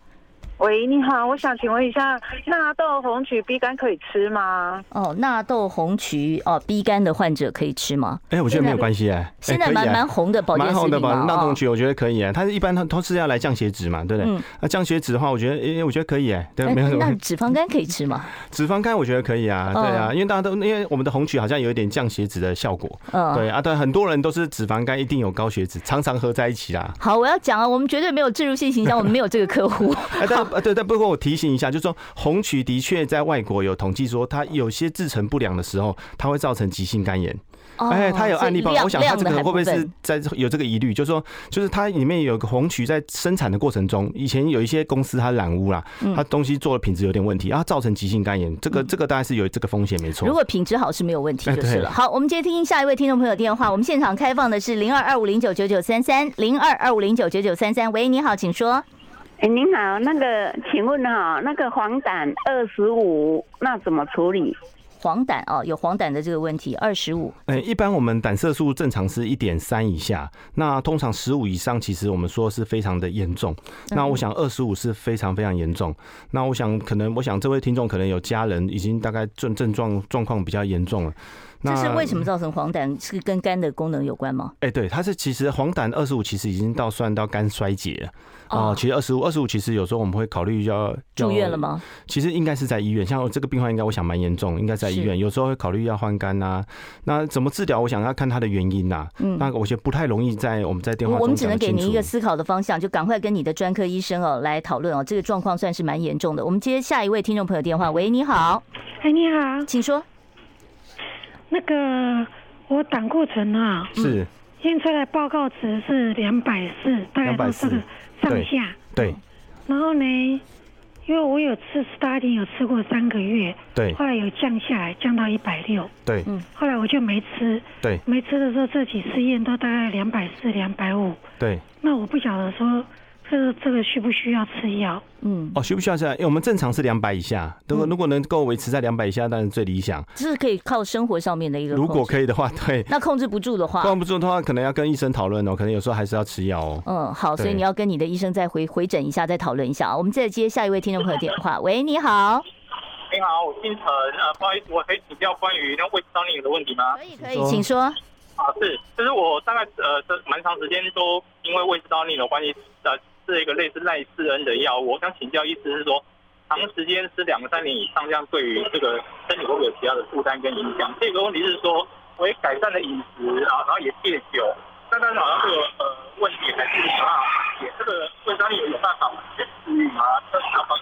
[SPEAKER 6] 喂，你好，我想请问一下，纳豆红曲 B 肝可以吃吗？
[SPEAKER 1] 哦，纳豆红曲哦，B 肝的患者可以吃吗？
[SPEAKER 2] 哎、欸，我觉得没有关系哎，
[SPEAKER 1] 现在蛮蛮红的保健食品，蛮红的吧
[SPEAKER 2] 纳豆红曲，我觉得可以哎，它是一般它都是要来降血脂嘛，对不对？那降血脂的话，我觉得哎，我觉得可以哎，对，没有什么。
[SPEAKER 1] 那脂肪肝可以吃吗？
[SPEAKER 2] 脂肪肝我觉得可以啊，对啊，因为大家都因为我们的红曲好像有一点降血脂的效果，嗯，对啊，对，很多人都是脂肪肝一定有高血脂，常常合在一起啦。
[SPEAKER 1] 好，我要讲啊，我们绝对没有植入性形象，我们没有这个客户。
[SPEAKER 2] 哎，但对，但不过我。提醒一下，就是说红曲的确在外国有统计说，它有些制成不良的时候，它会造成急性肝炎。哎，它有案例报，我想它这个会不会是在有这个疑虑？就是说，就是它里面有个红曲在生产的过程中，以前有一些公司它染污啦，它东西做的品质有点问题，然后造成急性肝炎。这个这个当然是有这个风险，没错。
[SPEAKER 1] 如果品质好是没有问题就是了。好，我们接听下一位听众朋友电话。我们现场开放的是零二二五零九九九三三零二二五零九九九三三。喂，你好，请说。
[SPEAKER 6] 哎，您好，那个，请问哈，那个黄疸二十五，那怎么处理？
[SPEAKER 1] 黄疸哦，有黄疸的这个问题，二十五。
[SPEAKER 2] 哎，一般我们胆色素正常是一点三以下，那通常十五以上，其实我们说是非常的严重。那我想二十五是非常非常严重。那我想可能，我想这位听众可能有家人已经大概症症状状况比较严重了。
[SPEAKER 1] 这是为什么造成黄疸？是跟肝的功能有关吗？
[SPEAKER 2] 哎，对，它是其实黄疸二十五其实已经到算到肝衰竭了啊。其实二十五二十五其实有时候我们会考虑要
[SPEAKER 1] 住院了吗？
[SPEAKER 2] 其实应该是在医院，像这个病患应该我想蛮严重，应该在医院。有时候会考虑要换肝呐。那怎么治疗？我想要看他的原因呐。嗯，那我觉得不太容易在我们在电话中。
[SPEAKER 1] 我们只能给您一个思考的方向，就赶快跟你的专科医生哦来讨论哦。这个状况算是蛮严重的。我们接下一位听众朋友电话。喂，你好。
[SPEAKER 7] 哎，你好，
[SPEAKER 1] 请说。
[SPEAKER 7] 那个我胆固醇啊，
[SPEAKER 2] 是。
[SPEAKER 7] 验出来报告值是两百四，大概都这个上下。
[SPEAKER 2] 对。
[SPEAKER 7] 然后呢，因为我有吃斯大丁，有吃过三个月，
[SPEAKER 2] 对，
[SPEAKER 7] 后来有降下来，降到一百六，
[SPEAKER 2] 对，嗯，
[SPEAKER 7] 后来我就没吃，
[SPEAKER 2] 对，
[SPEAKER 7] 没吃的时候，这几次验都大概两百四、两百五，
[SPEAKER 2] 对，
[SPEAKER 7] 那我不晓得说。这个这个需不需要吃药？
[SPEAKER 2] 嗯，哦，需不需要吃药？因为我们正常是两百以下，如果如果能够维持在两百以下，当然最理想。
[SPEAKER 1] 这是可以靠生活上面的一个。
[SPEAKER 2] 如果可以的话，对。
[SPEAKER 1] 那控制不住的话，
[SPEAKER 2] 控制不住的话，可能要跟医生讨论哦。可能有时候还是要吃药哦。
[SPEAKER 1] 嗯，好，所以你要跟你的医生再回回诊一下，再讨论一下啊。我们再接下一位听众朋友电话。喂，你好。
[SPEAKER 8] 你好，我姓陈，呃，不好意思，我可以请教关于那胃食道逆流的问题吗？
[SPEAKER 1] 可以，可以，请说。
[SPEAKER 8] 啊，是，就是我大概呃，这蛮长时间都因为胃食道逆流关系的。是一个类似赖斯恩的药物，我想请教意思是说，长时间吃两三年以上，这样对于这个身体会不会有其他的负担跟影响？这个问题是说，我也改善了饮食啊，然后也戒酒，但是好像这个呃问题还是没办法解。这个胃酸里有有办法去治愈吗？这是哪方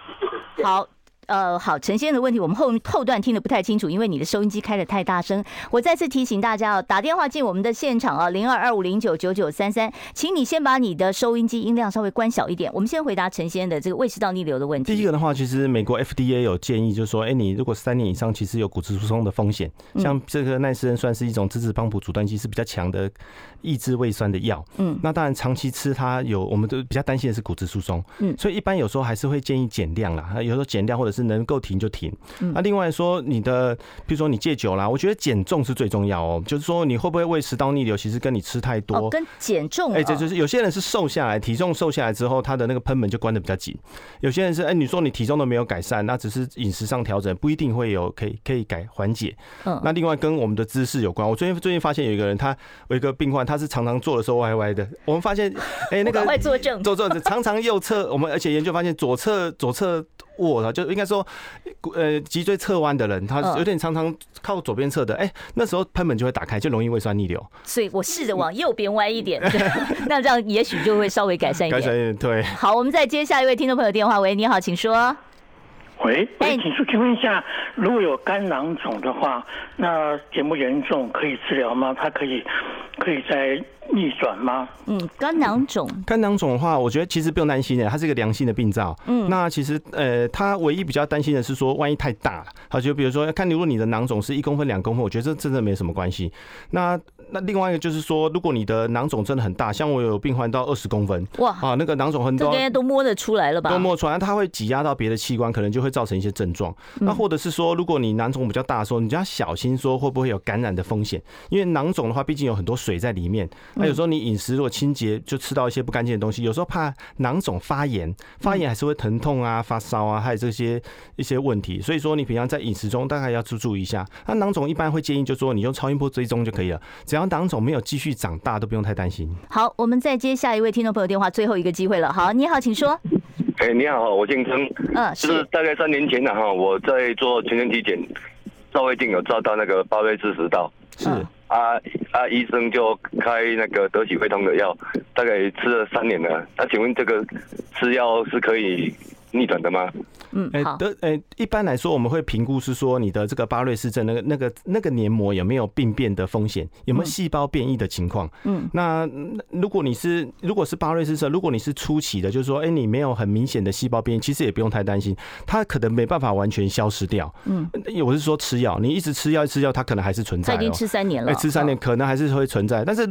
[SPEAKER 8] 面？
[SPEAKER 1] 好。呃，好，陈先生的问题我们后后段听得不太清楚，因为你的收音机开的太大声。我再次提醒大家哦，打电话进我们的现场啊，零二二五零九九九三三，请你先把你的收音机音量稍微关小一点。我们先回答陈先生的这个胃食道逆流的问题。
[SPEAKER 2] 第一个的话，其实美国 FDA 有建议，就是说，哎，你如果三年以上，其实有骨质疏松的风险。像这个奈斯恩算是一种质子帮浦阻断剂，是比较强的抑制胃酸的药。嗯，那当然长期吃它有，我们都比较担心的是骨质疏松。嗯，所以一般有时候还是会建议减量啦，有时候减量或者是能够停就停。那另外说你的，比如说你戒酒啦，我觉得减重是最重要哦。就是说你会不会胃食道逆流，其实跟你吃太多，
[SPEAKER 1] 跟减重。
[SPEAKER 2] 哎，这就是有些人是瘦下来，体重瘦下来之后，他的那个喷门就关的比较紧。有些人是哎，你说你体重都没有改善，那只是饮食上调整，不一定会有可以可以改缓解。嗯，那另外跟我们的姿势有关。我最近最近发现有一个人，他有一个病患，他是常常坐的时候歪歪的。我们发现，哎，那个
[SPEAKER 1] 会坐正，
[SPEAKER 2] 坐正，常常右侧。我们而且研究发现左侧左侧。就应该说，呃，脊椎侧弯的人，他有点常常靠左边侧的，哎，那时候喷门就会打开，就容易胃酸逆流。
[SPEAKER 1] 所以我试着往右边歪一点，那这样也许就会稍微改善一点。
[SPEAKER 2] 改善一点，对。
[SPEAKER 1] 好，我们再接下一位听众朋友电话。喂，你好，请说。
[SPEAKER 9] 喂，哎，请说，请问一下，如果有肝囊肿的话，那严不严重？可以治疗吗？它可以，可以再。逆转吗？
[SPEAKER 1] 嗯，肝囊肿，
[SPEAKER 2] 肝囊肿的话，我觉得其实不用担心的，它是一个良性的病灶。嗯，那其实呃，它唯一比较担心的是说，万一太大了，好，就比如说看，如果你的囊肿是一公分、两公分，我觉得这真的没什么关系。那那另外一个就是说，如果你的囊肿真的很大，像我有病患到二十公分，哇，啊，那个囊肿很多，
[SPEAKER 1] 应该都摸得出来了吧？
[SPEAKER 2] 都摸出来，它会挤压到别的器官，可能就会造成一些症状。那或者是说，如果你囊肿比较大的时候，你就要小心说会不会有感染的风险，因为囊肿的话，毕竟有很多水在里面。那有时候你饮食如果清洁，就吃到一些不干净的东西，有时候怕囊肿发炎，发炎还是会疼痛啊、发烧啊，还有这些一些问题。所以说，你平常在饮食中大概要注注意一下。那囊肿一般会建议，就说你用超音波追踪就可以了。只要囊肿没有继续长大，都不用太担心。
[SPEAKER 1] 好，我们再接下一位听众朋友电话，最后一个机会了。好，你好，请说。
[SPEAKER 10] 哎，你好，我姓曾。嗯，是大概三年前了哈，我在做全身体检，照胃镜有照到那个巴瑞氏食道。
[SPEAKER 2] 是。
[SPEAKER 10] 啊啊！医生就开那个得喜胃通的药，大概吃了三年了。那请问这个吃药是可以逆转的吗？
[SPEAKER 1] 嗯，哎，
[SPEAKER 2] 的，哎，一般来说，我们会评估是说你的这个巴瑞氏症那个那个那个黏膜有没有病变的风险，有没有细胞变异的情况。嗯，那如果你是如果是巴瑞氏症，如果你是初期的，就是说，哎，你没有很明显的细胞变异，其实也不用太担心，它可能没办法完全消失掉。嗯，我是说吃药，你一直吃药吃药，它可能还是存在。
[SPEAKER 1] 已经吃三年了，
[SPEAKER 2] 吃三年可能还是会存在。但是，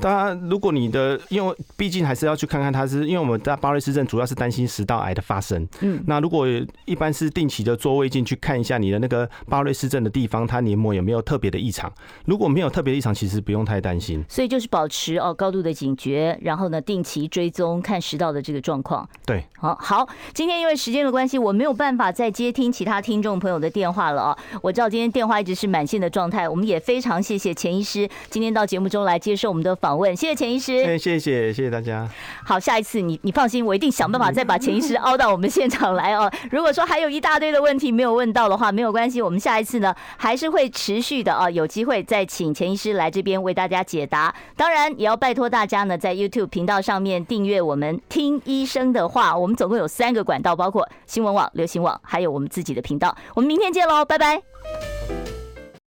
[SPEAKER 2] 当然，如果你的因为毕竟还是要去看看它，是因为我们在巴瑞氏症主要是担心食道癌的发生。嗯，那如果一般是定期的做胃镜去看一下你的那个巴瑞氏症的地方，它黏膜有没有特别的异常？如果没有特别异常，其实不用太担心。
[SPEAKER 1] 所以就是保持哦高度的警觉，然后呢定期追踪看食道的这个状况。
[SPEAKER 2] 对，
[SPEAKER 1] 好，好，今天因为时间的关系，我没有办法再接听其他听众朋友的电话了啊。我知道今天电话一直是满线的状态，我们也非常谢谢钱医师今天到节目中来接受我们的访问，谢谢钱医师。
[SPEAKER 2] 谢谢谢谢大家。
[SPEAKER 1] 好，下一次你你放心，我一定想办法再把钱医师 凹到我们现场来哦。如果说还有一大堆的问题没有问到的话，没有关系，我们下一次呢还是会持续的啊，有机会再请钱医师来这边为大家解答。当然也要拜托大家呢，在 YouTube 频道上面订阅我们听医生的话。我们总共有三个管道，包括新闻网、流行网，还有我们自己的频道。我们明天见喽，拜拜。